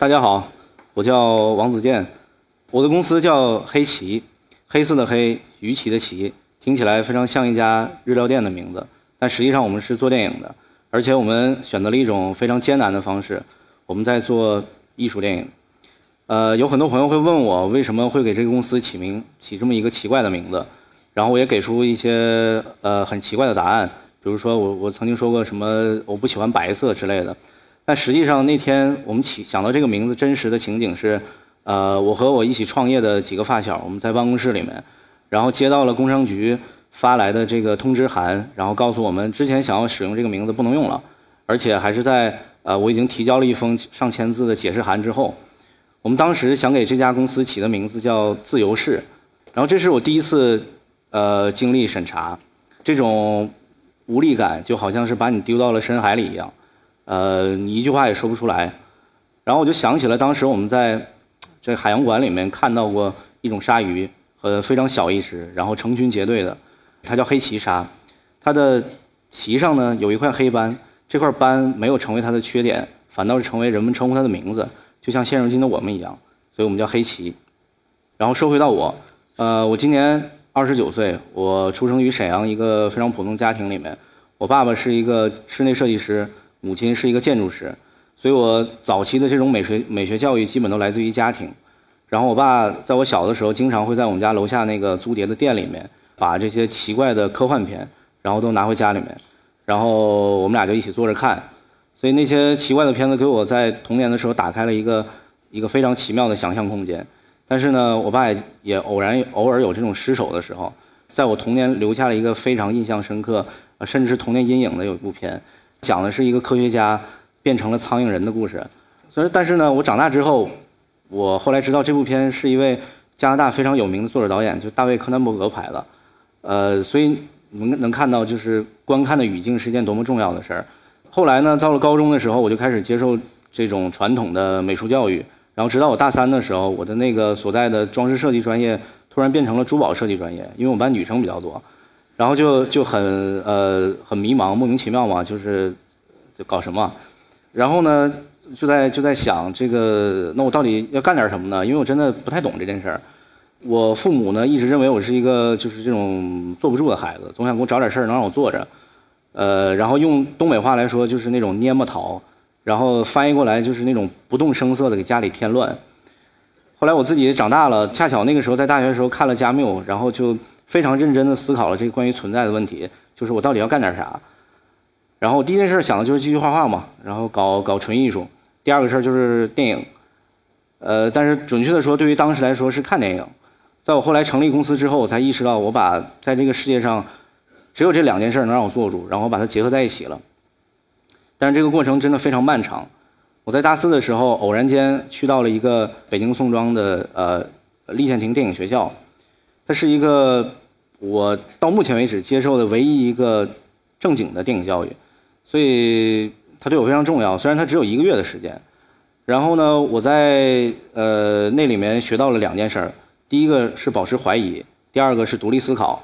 大家好，我叫王子健，我的公司叫黑旗，黑色的黑，鱼旗的旗，听起来非常像一家日料店的名字，但实际上我们是做电影的，而且我们选择了一种非常艰难的方式，我们在做艺术电影。呃，有很多朋友会问我为什么会给这个公司起名起这么一个奇怪的名字，然后我也给出一些呃很奇怪的答案，比如说我我曾经说过什么我不喜欢白色之类的，但实际上那天我们起想到这个名字真实的情景是，呃，我和我一起创业的几个发小，我们在办公室里面，然后接到了工商局发来的这个通知函，然后告诉我们之前想要使用这个名字不能用了，而且还是在呃我已经提交了一封上千字的解释函之后。我们当时想给这家公司起的名字叫“自由式”，然后这是我第一次，呃，经历审查，这种无力感就好像是把你丢到了深海里一样，呃，你一句话也说不出来。然后我就想起了当时我们在这海洋馆里面看到过一种鲨鱼，呃，非常小一只，然后成群结队的，它叫黑鳍鲨，它的鳍上呢有一块黑斑，这块斑没有成为它的缺点，反倒是成为人们称呼它的名字。就像现如今的我们一样，所以我们叫黑鳍。然后说回到我，呃，我今年二十九岁，我出生于沈阳一个非常普通家庭里面。我爸爸是一个室内设计师，母亲是一个建筑师，所以我早期的这种美学美学教育基本都来自于家庭。然后我爸在我小的时候，经常会在我们家楼下那个租碟的店里面，把这些奇怪的科幻片，然后都拿回家里面，然后我们俩就一起坐着看。所以那些奇怪的片子给我在童年的时候打开了一个一个非常奇妙的想象空间。但是呢，我爸也也偶然偶尔有这种失手的时候，在我童年留下了一个非常印象深刻，甚至是童年阴影的有一部片，讲的是一个科学家变成了苍蝇人的故事。所以，但是呢，我长大之后，我后来知道这部片是一位加拿大非常有名的作者导演，就大卫柯南伯格拍的。呃，所以能能看到，就是观看的语境是一件多么重要的事儿。后来呢，到了高中的时候，我就开始接受这种传统的美术教育。然后直到我大三的时候，我的那个所在的装饰设计专业突然变成了珠宝设计专业，因为我们班女生比较多。然后就就很呃很迷茫，莫名其妙嘛，就是就搞什么。然后呢，就在就在想这个，那我到底要干点什么呢？因为我真的不太懂这件事儿。我父母呢一直认为我是一个就是这种坐不住的孩子，总想给我找点事儿能让我坐着。呃，然后用东北话来说就是那种蔫么桃，然后翻译过来就是那种不动声色的给家里添乱。后来我自己长大了，恰巧那个时候在大学的时候看了加缪，然后就非常认真的思考了这个关于存在的问题，就是我到底要干点啥。然后第一件事想的就是继续画画嘛，然后搞搞纯艺术。第二个事儿就是电影，呃，但是准确的说，对于当时来说是看电影。在我后来成立公司之后，我才意识到我把在这个世界上。只有这两件事能让我做住，然后把它结合在一起了。但是这个过程真的非常漫长。我在大四的时候偶然间去到了一个北京宋庄的呃立宪亭电影学校，它是一个我到目前为止接受的唯一一个正经的电影教育，所以它对我非常重要。虽然它只有一个月的时间，然后呢，我在呃那里面学到了两件事儿：第一个是保持怀疑，第二个是独立思考。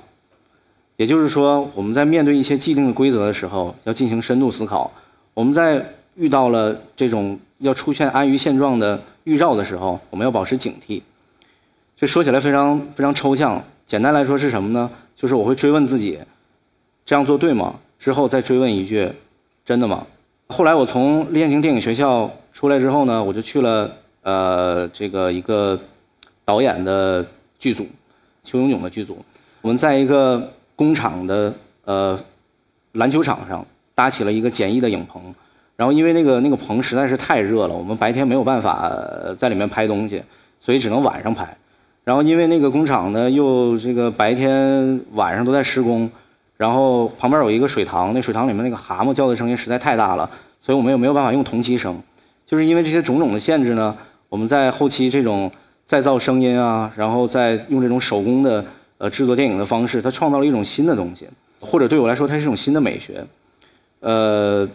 也就是说，我们在面对一些既定的规则的时候，要进行深度思考；我们在遇到了这种要出现安于现状的预兆的时候，我们要保持警惕。这说起来非常非常抽象，简单来说是什么呢？就是我会追问自己：这样做对吗？之后再追问一句：真的吗？后来我从练行电影学校出来之后呢，我就去了呃这个一个导演的剧组，邱永炯的剧组。我们在一个。工厂的呃篮球场上搭起了一个简易的影棚，然后因为那个那个棚实在是太热了，我们白天没有办法在里面拍东西，所以只能晚上拍。然后因为那个工厂呢又这个白天晚上都在施工，然后旁边有一个水塘，那水塘里面那个蛤蟆叫的声音实在太大了，所以我们也没有办法用同期声。就是因为这些种种的限制呢，我们在后期这种再造声音啊，然后再用这种手工的。呃，制作电影的方式，它创造了一种新的东西，或者对我来说，它是一种新的美学。呃，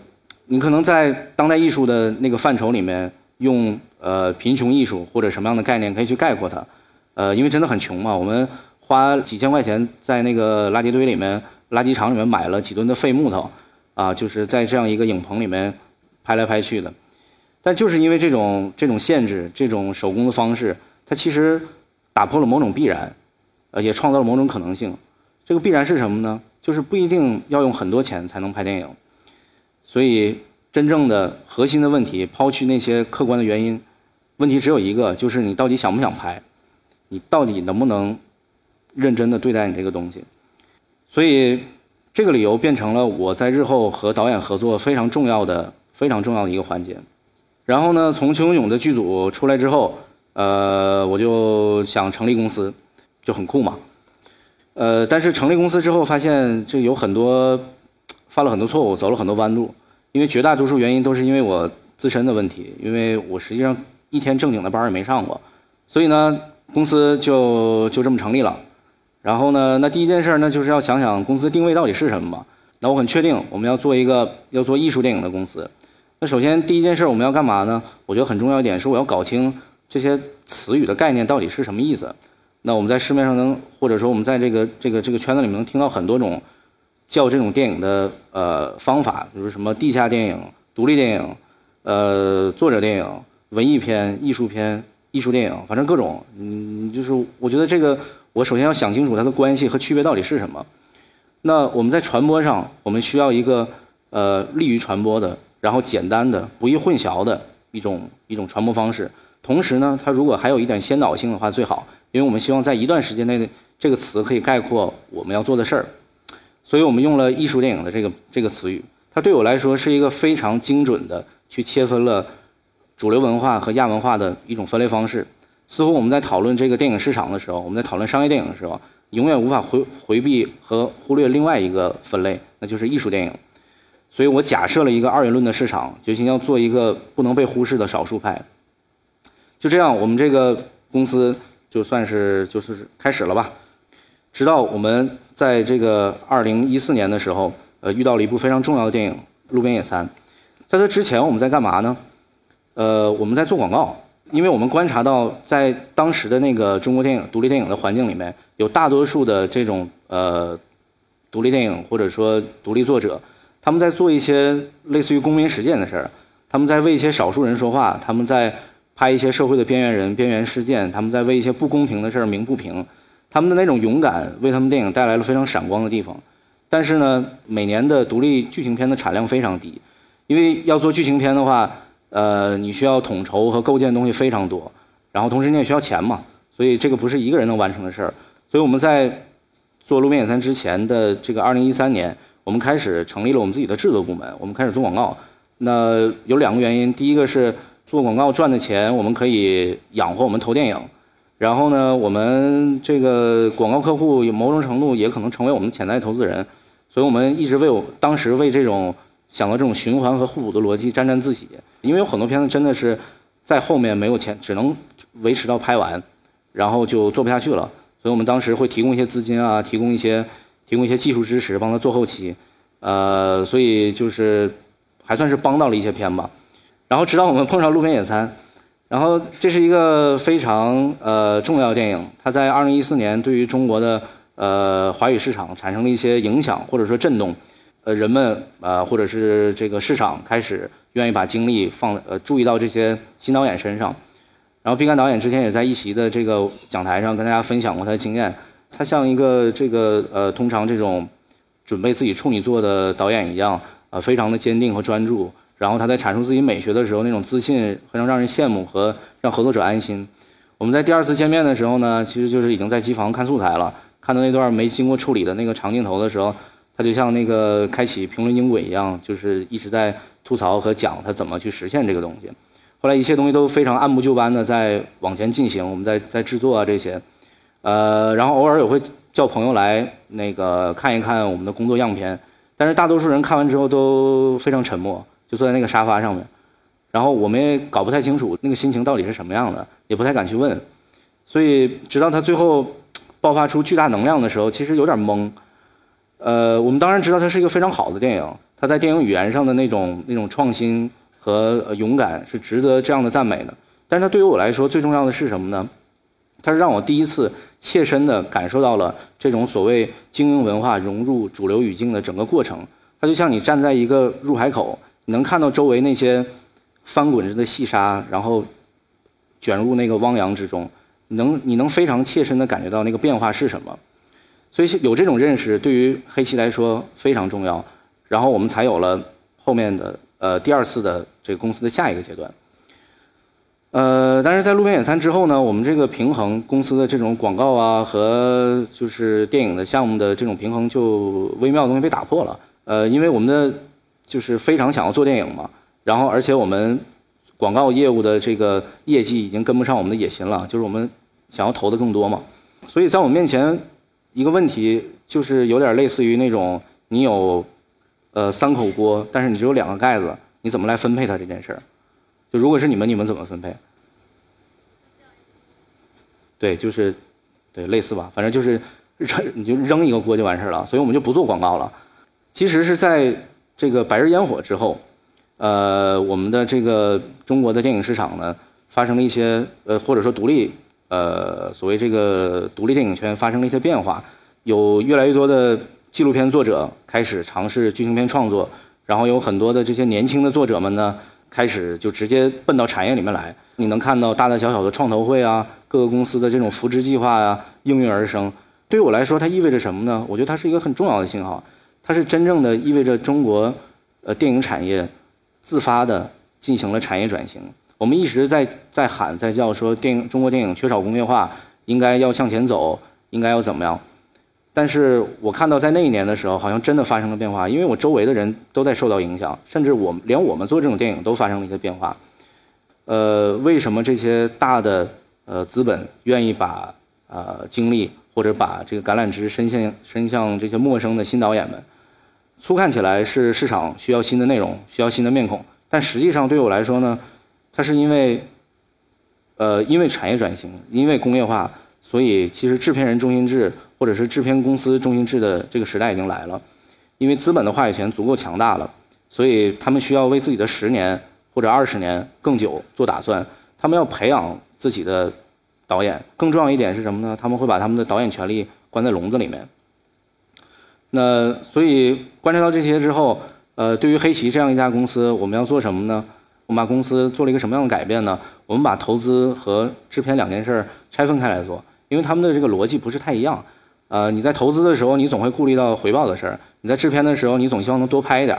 你可能在当代艺术的那个范畴里面，用呃贫穷艺术或者什么样的概念可以去概括它。呃，因为真的很穷嘛，我们花几千块钱在那个垃圾堆里面、垃圾场里面买了几吨的废木头，啊，就是在这样一个影棚里面拍来拍去的。但就是因为这种这种限制，这种手工的方式，它其实打破了某种必然，呃，也创造了某种可能性。这个必然是什么呢？就是不一定要用很多钱才能拍电影。所以，真正的核心的问题，抛去那些客观的原因，问题只有一个，就是你到底想不想拍，你到底能不能认真的对待你这个东西。所以，这个理由变成了我在日后和导演合作非常重要的、非常重要的一个环节。然后呢，从邱永勇的剧组出来之后，呃，我就想成立公司，就很酷嘛。呃，但是成立公司之后，发现这有很多犯了很多错误，走了很多弯路。因为绝大多数原因都是因为我自身的问题，因为我实际上一天正经的班也没上过，所以呢，公司就就这么成立了。然后呢，那第一件事呢，就是要想想公司定位到底是什么嘛。那我很确定，我们要做一个要做艺术电影的公司。那首先第一件事我们要干嘛呢？我觉得很重要一点是我要搞清这些词语的概念到底是什么意思。那我们在市面上能，或者说我们在这个这个这个圈子里面能听到很多种。叫这种电影的呃方法，比如什么地下电影、独立电影、呃作者电影、文艺片、艺术片、艺术电影，反正各种，嗯，就是我觉得这个我首先要想清楚它的关系和区别到底是什么。那我们在传播上，我们需要一个呃利于传播的，然后简单的、不易混淆的一种一种传播方式。同时呢，它如果还有一点先导性的话最好，因为我们希望在一段时间内这个词可以概括我们要做的事儿。所以我们用了艺术电影的这个这个词语，它对我来说是一个非常精准的去切分了主流文化和亚文化的一种分类方式。似乎我们在讨论这个电影市场的时候，我们在讨论商业电影的时候，永远无法回回避和忽略另外一个分类，那就是艺术电影。所以我假设了一个二元论的市场，决心要做一个不能被忽视的少数派。就这样，我们这个公司就算是就是开始了吧。直到我们在这个二零一四年的时候，呃，遇到了一部非常重要的电影《路边野餐》。在这之前，我们在干嘛呢？呃，我们在做广告，因为我们观察到，在当时的那个中国电影独立电影的环境里面，有大多数的这种呃独立电影或者说独立作者，他们在做一些类似于公民实践的事儿，他们在为一些少数人说话，他们在拍一些社会的边缘人、边缘事件，他们在为一些不公平的事儿鸣不平。他们的那种勇敢，为他们电影带来了非常闪光的地方。但是呢，每年的独立剧情片的产量非常低，因为要做剧情片的话，呃，你需要统筹和构建东西非常多，然后同时你也需要钱嘛，所以这个不是一个人能完成的事儿。所以我们在做《路边野餐》之前的这个2013年，我们开始成立了我们自己的制作部门，我们开始做广告。那有两个原因，第一个是做广告赚的钱，我们可以养活我们投电影。然后呢，我们这个广告客户有某种程度也可能成为我们潜在投资人，所以我们一直为我当时为这种想到这种循环和互补的逻辑沾沾自喜。因为有很多片子真的是在后面没有钱，只能维持到拍完，然后就做不下去了。所以我们当时会提供一些资金啊，提供一些提供一些技术支持，帮他做后期。呃，所以就是还算是帮到了一些片吧。然后直到我们碰上《路边野餐》。然后这是一个非常呃重要的电影，它在二零一四年对于中国的呃华语市场产生了一些影响或者说震动，呃人们呃或者是这个市场开始愿意把精力放呃注意到这些新导演身上，然后毕赣导演之前也在一席的这个讲台上跟大家分享过他的经验，他像一个这个呃通常这种准备自己处女作的导演一样啊非常的坚定和专注。然后他在阐述自己美学的时候，那种自信非常让人羡慕和让合作者安心。我们在第二次见面的时候呢，其实就是已经在机房看素材了，看到那段没经过处理的那个长镜头的时候，他就像那个开启评论音轨一样，就是一直在吐槽和讲他怎么去实现这个东西。后来一切东西都非常按部就班的在往前进行，我们在在制作啊这些，呃，然后偶尔也会叫朋友来那个看一看我们的工作样片，但是大多数人看完之后都非常沉默。就坐在那个沙发上面，然后我们也搞不太清楚那个心情到底是什么样的，也不太敢去问，所以直到他最后爆发出巨大能量的时候，其实有点懵。呃，我们当然知道它是一个非常好的电影，它在电影语言上的那种那种创新和勇敢是值得这样的赞美的。但是它对于我来说最重要的是什么呢？它是让我第一次切身的感受到了这种所谓精英文化融入主流语境的整个过程。它就像你站在一个入海口。你能看到周围那些翻滚着的细沙，然后卷入那个汪洋之中，能你能非常切身的感觉到那个变化是什么。所以有这种认识对于黑棋来说非常重要，然后我们才有了后面的呃第二次的这个公司的下一个阶段。呃，但是在路边野餐之后呢，我们这个平衡公司的这种广告啊和就是电影的项目的这种平衡就微妙的东西被打破了。呃，因为我们的就是非常想要做电影嘛，然后而且我们广告业务的这个业绩已经跟不上我们的野心了，就是我们想要投的更多嘛，所以在我们面前。一个问题就是有点类似于那种你有呃三口锅，但是你只有两个盖子，你怎么来分配它这件事儿？就如果是你们，你们怎么分配？对，就是对类似吧，反正就是扔你就扔一个锅就完事儿了，所以我们就不做广告了。其实是在这个白日烟火之后，呃，我们的这个中国的电影市场呢发生了一些呃或者说独立。呃，所谓这个独立电影圈发生了一些变化，有越来越多的纪录片作者开始尝试剧情片创作，然后有很多的这些年轻的作者们呢，开始就直接奔到产业里面来。你能看到大大小小的创投会啊，各个公司的这种扶持计划呀应运而生。对我来说，它意味着什么呢？我觉得它是一个很重要的信号，它是真正的意味着中国呃电影产业自发的进行了产业转型。我们一直在在喊在叫说电影中国电影缺少工业化，应该要向前走，应该要怎么样？但是我看到在那一年的时候，好像真的发生了变化，因为我周围的人都在受到影响，甚至我连我们做这种电影都发生了一些变化。呃，为什么这些大的呃资本愿意把呃精力或者把这个橄榄枝伸向伸向这些陌生的新导演们？粗看起来是市场需要新的内容，需要新的面孔，但实际上对我来说呢？它是因为，呃，因为产业转型，因为工业化，所以其实制片人中心制或者是制片公司中心制的这个时代已经来了。因为资本的话语权足够强大了，所以他们需要为自己的十年或者二十年更久做打算。他们要培养自己的导演，更重要一点是什么呢？他们会把他们的导演权利关在笼子里面。那所以观察到这些之后，呃，对于黑旗这样一家公司，我们要做什么呢？我们把公司做了一个什么样的改变呢？我们把投资和制片两件事拆分开来做，因为他们的这个逻辑不是太一样。呃，你在投资的时候，你总会顾虑到回报的事儿；你在制片的时候，你总希望能多拍一点。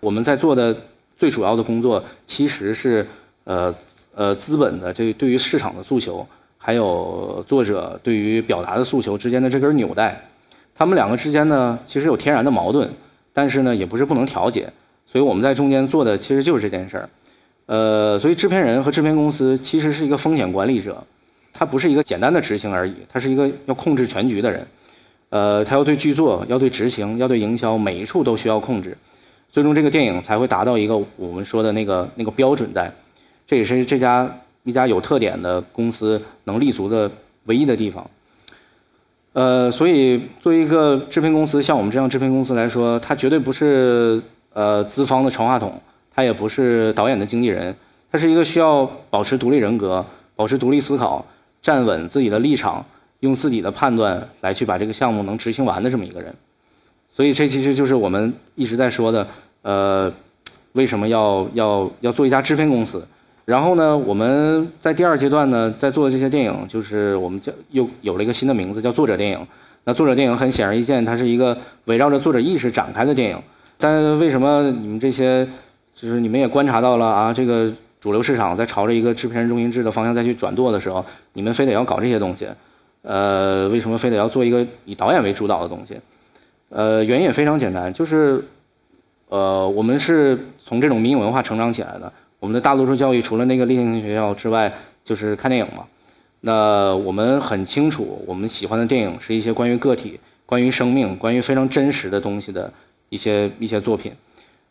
我们在做的最主要的工作，其实是呃呃资本的这对于市场的诉求，还有作者对于表达的诉求之间的这根纽带。他们两个之间呢，其实有天然的矛盾，但是呢，也不是不能调节。所以我们在中间做的其实就是这件事儿。呃，所以制片人和制片公司其实是一个风险管理者，他不是一个简单的执行而已，他是一个要控制全局的人。呃，他要对剧作、要对执行、要对营销，每一处都需要控制，最终这个电影才会达到一个我们说的那个那个标准在。这也是这家一家有特点的公司能立足的唯一的地方。呃，所以作为一个制片公司，像我们这样制片公司来说，它绝对不是呃资方的传话筒。他也不是导演的经纪人，他是一个需要保持独立人格、保持独立思考、站稳自己的立场、用自己的判断来去把这个项目能执行完的这么一个人。所以这其实就是我们一直在说的，呃，为什么要要要做一家制片公司？然后呢，我们在第二阶段呢，在做的这些电影，就是我们叫又有了一个新的名字，叫作者电影。那作者电影很显而易见，它是一个围绕着作者意识展开的电影。但为什么你们这些？就是你们也观察到了啊，这个主流市场在朝着一个制片人中心制的方向再去转舵的时候，你们非得要搞这些东西，呃，为什么非得要做一个以导演为主导的东西？呃，原因也非常简单，就是，呃，我们是从这种民营文化成长起来的，我们的大多数教育除了那个立行学校之外，就是看电影嘛。那我们很清楚，我们喜欢的电影是一些关于个体、关于生命、关于非常真实的东西的一些一些作品。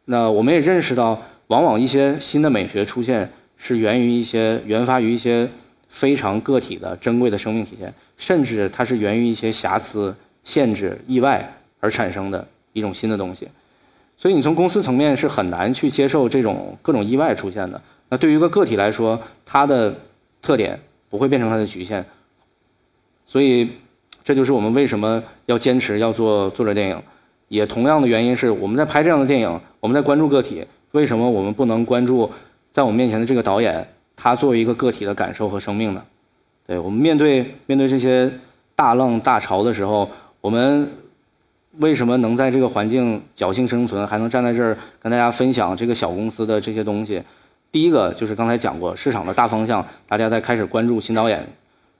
那我们也认识到，往往一些新的美学出现是源于一些源发于一些非常个体的珍贵的生命体现，甚至它是源于一些瑕疵、限制、意外而产生的一种新的东西。所以你从公司层面是很难去接受这种各种意外出现的。那对于一个个体来说，它的特点不会变成它的局限。所以这就是我们为什么要坚持要做作者电影。也同样的原因是，我们在拍这样的电影，我们在关注个体，为什么我们不能关注在我们面前的这个导演，他作为一个个体的感受和生命呢？对我们面对面对这些大浪大潮的时候，我们为什么能在这个环境侥幸生存，还能站在这儿跟大家分享这个小公司的这些东西？第一个就是刚才讲过市场的大方向，大家在开始关注新导演，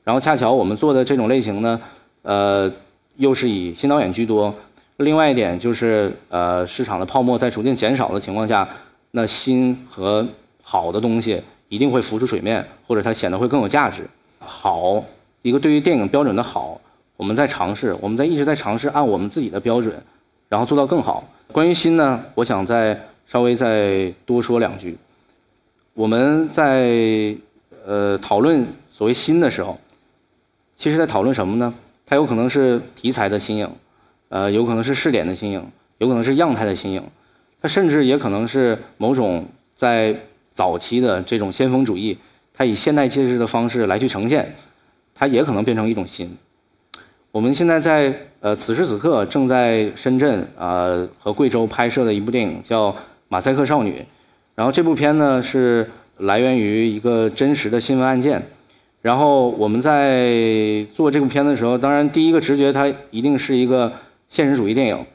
然后恰巧我们做的这种类型呢，呃，又是以新导演居多。另外一点就是，呃，市场的泡沫在逐渐减少的情况下，那新和好的东西一定会浮出水面，或者它显得会更有价值。好，一个对于电影标准的好，我们在尝试，我们在一直在尝试按我们自己的标准，然后做到更好。关于新呢，我想再稍微再多说两句。我们在呃讨论所谓新的时候，其实在讨论什么呢？它有可能是题材的新颖。呃，有可能是试点的新颖，有可能是样态的新颖，它甚至也可能是某种在早期的这种先锋主义，它以现代介质的方式来去呈现，它也可能变成一种新。我们现在在呃此时此刻正在深圳啊和贵州拍摄的一部电影叫《马赛克少女》，然后这部片呢是来源于一个真实的新闻案件，然后我们在做这部片的时候，当然第一个直觉它一定是一个。现实主义电影，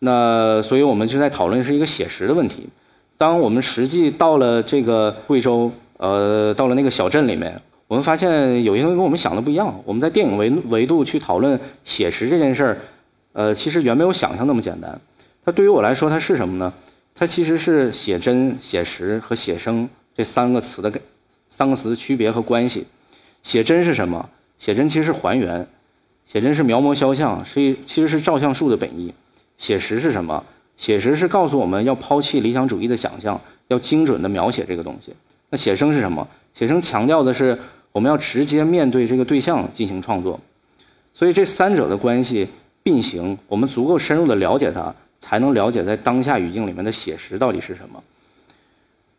那所以我们就在讨论是一个写实的问题。当我们实际到了这个贵州，呃，到了那个小镇里面，我们发现有些东西跟我们想的不一样。我们在电影维维度去讨论写实这件事儿，呃，其实远没有想象那么简单。它对于我来说，它是什么呢？它其实是写真、写实和写生这三个词的三个词的区别和关系。写真是什么？写真其实是还原。写真是描摹肖像，是其实是照相术的本意。写实是什么？写实是告诉我们要抛弃理想主义的想象，要精准的描写这个东西。那写生是什么？写生强调的是我们要直接面对这个对象进行创作。所以这三者的关系并行，我们足够深入的了解它，才能了解在当下语境里面的写实到底是什么。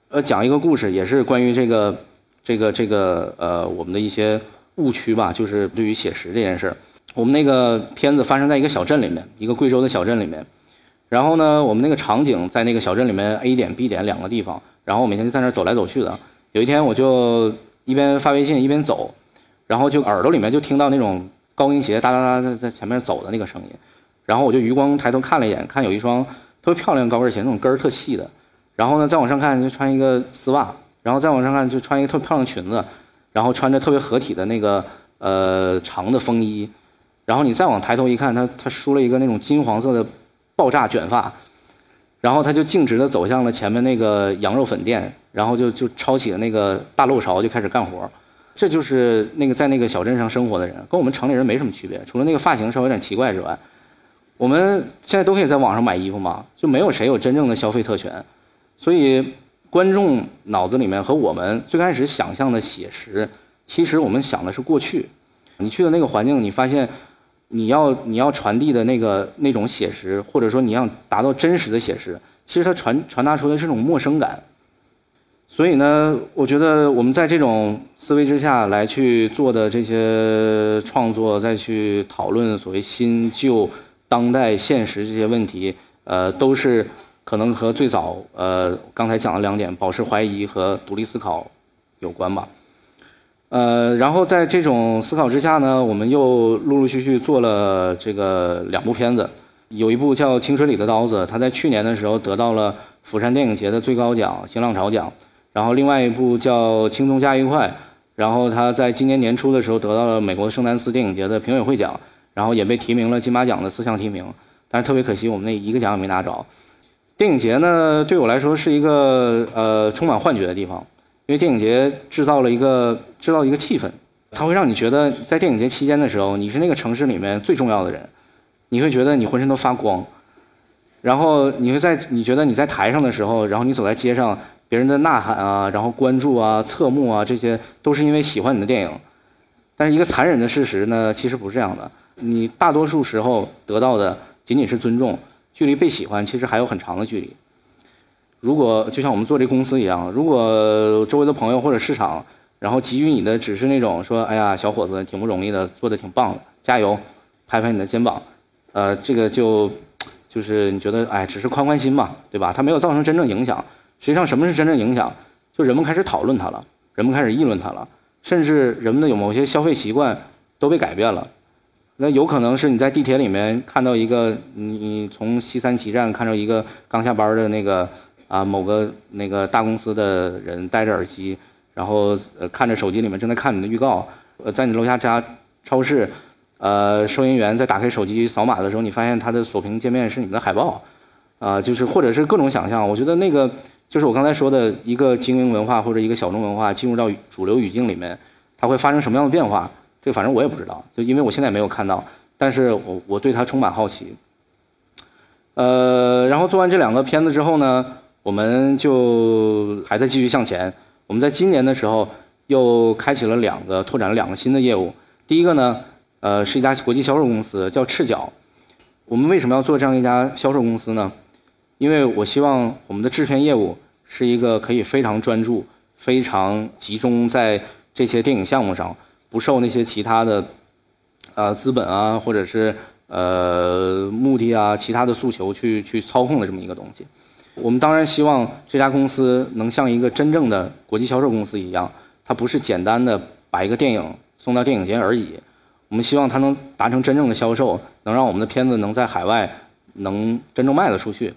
呃，讲一个故事，也是关于这个这个这个呃我们的一些误区吧，就是对于写实这件事儿。我们那个片子发生在一个小镇里面，一个贵州的小镇里面。然后呢，我们那个场景在那个小镇里面 A 点、B 点两个地方。然后我每天就在那儿走来走去的。有一天，我就一边发微信一边走，然后就耳朵里面就听到那种高跟鞋哒哒哒在在前面走的那个声音。然后我就余光抬头看了一眼，看有一双特别漂亮高跟鞋，那种跟儿特细的。然后呢，再往上看就穿一个丝袜，然后再往上看就穿一个特别漂亮裙子，然后穿着特别合体的那个呃长的风衣。然后你再往抬头一看，他他梳了一个那种金黄色的爆炸卷发，然后他就径直的走向了前面那个羊肉粉店，然后就就抄起了那个大漏勺就开始干活。这就是那个在那个小镇上生活的人，跟我们城里人没什么区别，除了那个发型稍微有点奇怪之外，我们现在都可以在网上买衣服嘛，就没有谁有真正的消费特权。所以观众脑子里面和我们最开始想象的写实，其实我们想的是过去。你去的那个环境，你发现。你要你要传递的那个那种写实，或者说你要达到真实的写实，其实它传传达出来是种陌生感。所以呢，我觉得我们在这种思维之下来去做的这些创作，再去讨论所谓新旧、当代、现实这些问题，呃，都是可能和最早呃刚才讲的两点，保持怀疑和独立思考有关吧。呃，然后在这种思考之下呢，我们又陆陆续续做了这个两部片子，有一部叫《清水里的刀子》，它在去年的时候得到了釜山电影节的最高奖新浪潮奖，然后另外一部叫《轻松加愉快》，然后它在今年年初的时候得到了美国圣丹斯电影节的评委会奖，然后也被提名了金马奖的四项提名，但是特别可惜，我们那一个奖也没拿着。电影节呢，对我来说是一个呃充满幻觉的地方。为电影节制造了一个制造一个气氛，它会让你觉得在电影节期间的时候，你是那个城市里面最重要的人，你会觉得你浑身都发光，然后你会在你觉得你在台上的时候，然后你走在街上，别人的呐喊啊，然后关注啊、侧目啊，这些都是因为喜欢你的电影。但是一个残忍的事实呢，其实不是这样的，你大多数时候得到的仅仅是尊重，距离被喜欢其实还有很长的距离。如果就像我们做这公司一样，如果周围的朋友或者市场，然后给予你的只是那种说，哎呀，小伙子挺不容易的，做的挺棒的，加油，拍拍你的肩膀，呃，这个就就是你觉得，哎，只是宽宽心嘛，对吧？它没有造成真正影响。实际上，什么是真正影响？就人们开始讨论它了，人们开始议论它了，甚至人们的有某些消费习惯都被改变了。那有可能是你在地铁里面看到一个，你从西三旗站看到一个刚下班的那个啊某个那个大公司的人戴着耳机，然后呃看着手机里面正在看你的预告，呃在你楼下这家超市。呃，收银员在打开手机扫码的时候，你发现他的锁屏界面是你们的海报，啊，就是或者是各种想象。我觉得那个就是我刚才说的一个精英文化或者一个小众文化进入到主流语境里面，它会发生什么样的变化？这反正我也不知道，就因为我现在没有看到，但是我我对它充满好奇。呃，然后做完这两个片子之后呢，我们就还在继续向前。我们在今年的时候又开启了两个拓展了两个新的业务，第一个呢。呃，是一家国际销售公司，叫赤脚。我们为什么要做这样一家销售公司呢？因为我希望我们的制片业务是一个可以非常专注、非常集中在这些电影项目上，不受那些其他的呃资本啊，或者是呃目的啊、其他的诉求去去操控的这么一个东西。我们当然希望这家公司能像一个真正的国际销售公司一样，它不是简单的把一个电影送到电影节而已。我们希望它能达成真正的销售，能让我们的片子能在海外能真正卖得出去。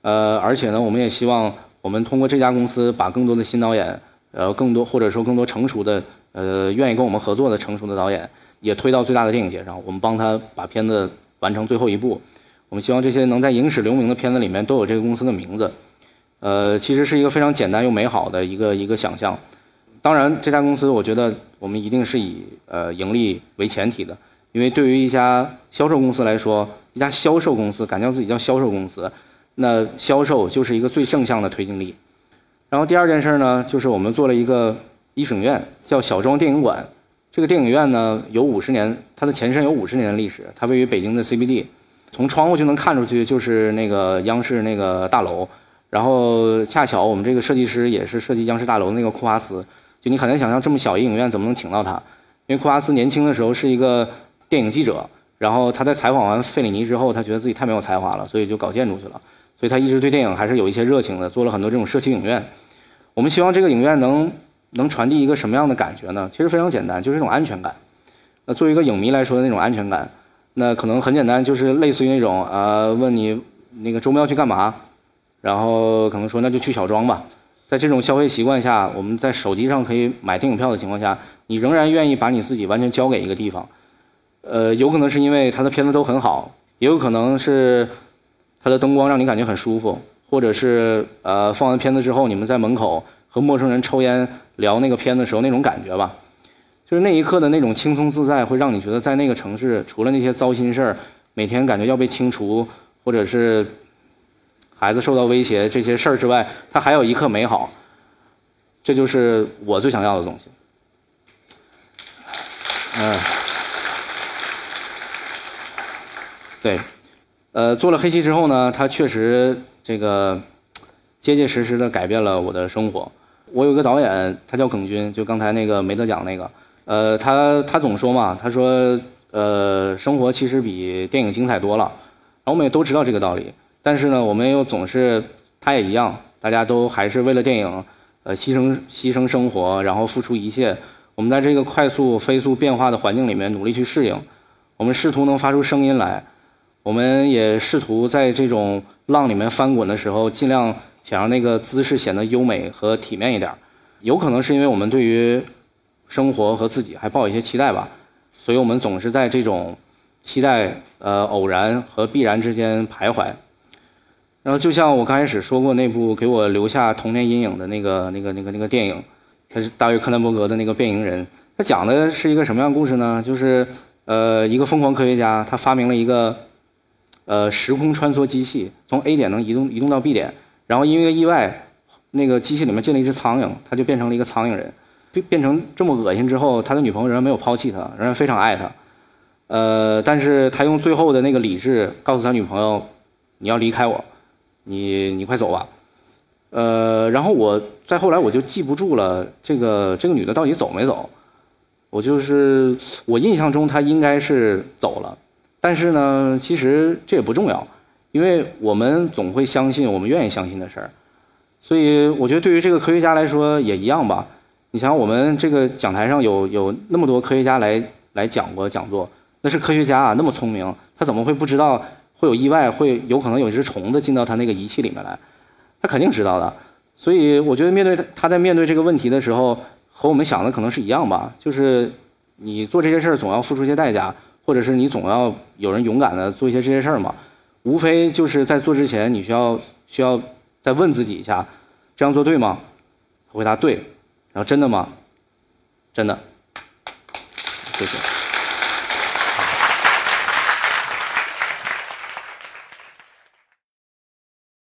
呃，而且呢，我们也希望我们通过这家公司把更多的新导演，呃，更多或者说更多成熟的，呃，愿意跟我们合作的成熟的导演，也推到最大的电影节上，我们帮他把片子完成最后一步。我们希望这些能在影史留名的片子里面都有这个公司的名字。呃，其实是一个非常简单又美好的一个一个想象。当然，这家公司我觉得我们一定是以呃盈利为前提的，因为对于一家销售公司来说，一家销售公司敢叫自己叫销售公司，那销售就是一个最正向的推进力。然后第二件事呢，就是我们做了一个艺术影院，叫小庄电影馆。这个电影院呢有五十年，它的前身有五十年的历史，它位于北京的 CBD，从窗户就能看出去就是那个央视那个大楼。然后恰巧我们这个设计师也是设计央视大楼的那个库哈斯。就你很难想象这么小一影院怎么能请到他，因为库哈斯年轻的时候是一个电影记者，然后他在采访完费里尼之后，他觉得自己太没有才华了，所以就搞建筑去了。所以他一直对电影还是有一些热情的，做了很多这种社区影院。我们希望这个影院能能传递一个什么样的感觉呢？其实非常简单，就是一种安全感。那作为一个影迷来说的那种安全感，那可能很简单，就是类似于那种呃，问你那个周末要去干嘛，然后可能说那就去小庄吧。在这种消费习惯下，我们在手机上可以买电影票的情况下，你仍然愿意把你自己完全交给一个地方。呃，有可能是因为它的片子都很好，也有可能是它的灯光让你感觉很舒服，或者是呃放完片子之后，你们在门口和陌生人抽烟聊那个片子时候那种感觉吧，就是那一刻的那种轻松自在，会让你觉得在那个城市除了那些糟心事儿，每天感觉要被清除，或者是。孩子受到威胁这些事儿之外，他还有一刻美好，这就是我最想要的东西。嗯，对，呃，做了黑棋之后呢，他确实这个结结实实的改变了我的生活。我有个导演，他叫耿军，就刚才那个没得奖那个，呃，他他总说嘛，他说，呃，生活其实比电影精彩多了。然后我们也都知道这个道理。但是呢，我们又总是，他也一样，大家都还是为了电影，呃，牺牲牺牲生活，然后付出一切。我们在这个快速飞速变化的环境里面努力去适应，我们试图能发出声音来，我们也试图在这种浪里面翻滚的时候，尽量想让那个姿势显得优美和体面一点。有可能是因为我们对于生活和自己还抱一些期待吧，所以我们总是在这种期待、呃偶然和必然之间徘徊。然后就像我刚开始说过那部给我留下童年阴影的那个、那个、那个、那个电影，它是大卫·克兰伯格的那个《变形人》。它讲的是一个什么样的故事呢？就是呃，一个疯狂科学家，他发明了一个呃时空穿梭机器，从 A 点能移动移动到 B 点。然后因为意外，那个机器里面进了一只苍蝇，他就变成了一个苍蝇人。变变成这么恶心之后，他的女朋友仍然没有抛弃他，仍然非常爱他。呃，但是他用最后的那个理智告诉他女朋友：“你要离开我。”你你快走吧，呃，然后我再后来我就记不住了，这个这个女的到底走没走？我就是我印象中她应该是走了，但是呢，其实这也不重要，因为我们总会相信我们愿意相信的事儿。所以我觉得对于这个科学家来说也一样吧。你想我们这个讲台上有有那么多科学家来来讲过讲座，那是科学家啊，那么聪明，他怎么会不知道会有意外，会有可能有一只虫子进到他那个仪器里面来？他肯定知道的。所以我觉得面对他在面对这个问题的时候，和我们想的可能是一样吧，就是你做这些事儿总要付出一些代价，或者是你总要有人勇敢的做一些这些事儿嘛。无非就是在做之前，你需要需要再问自己一下，这样做对吗？回答对。然后真的吗？真的。谢谢。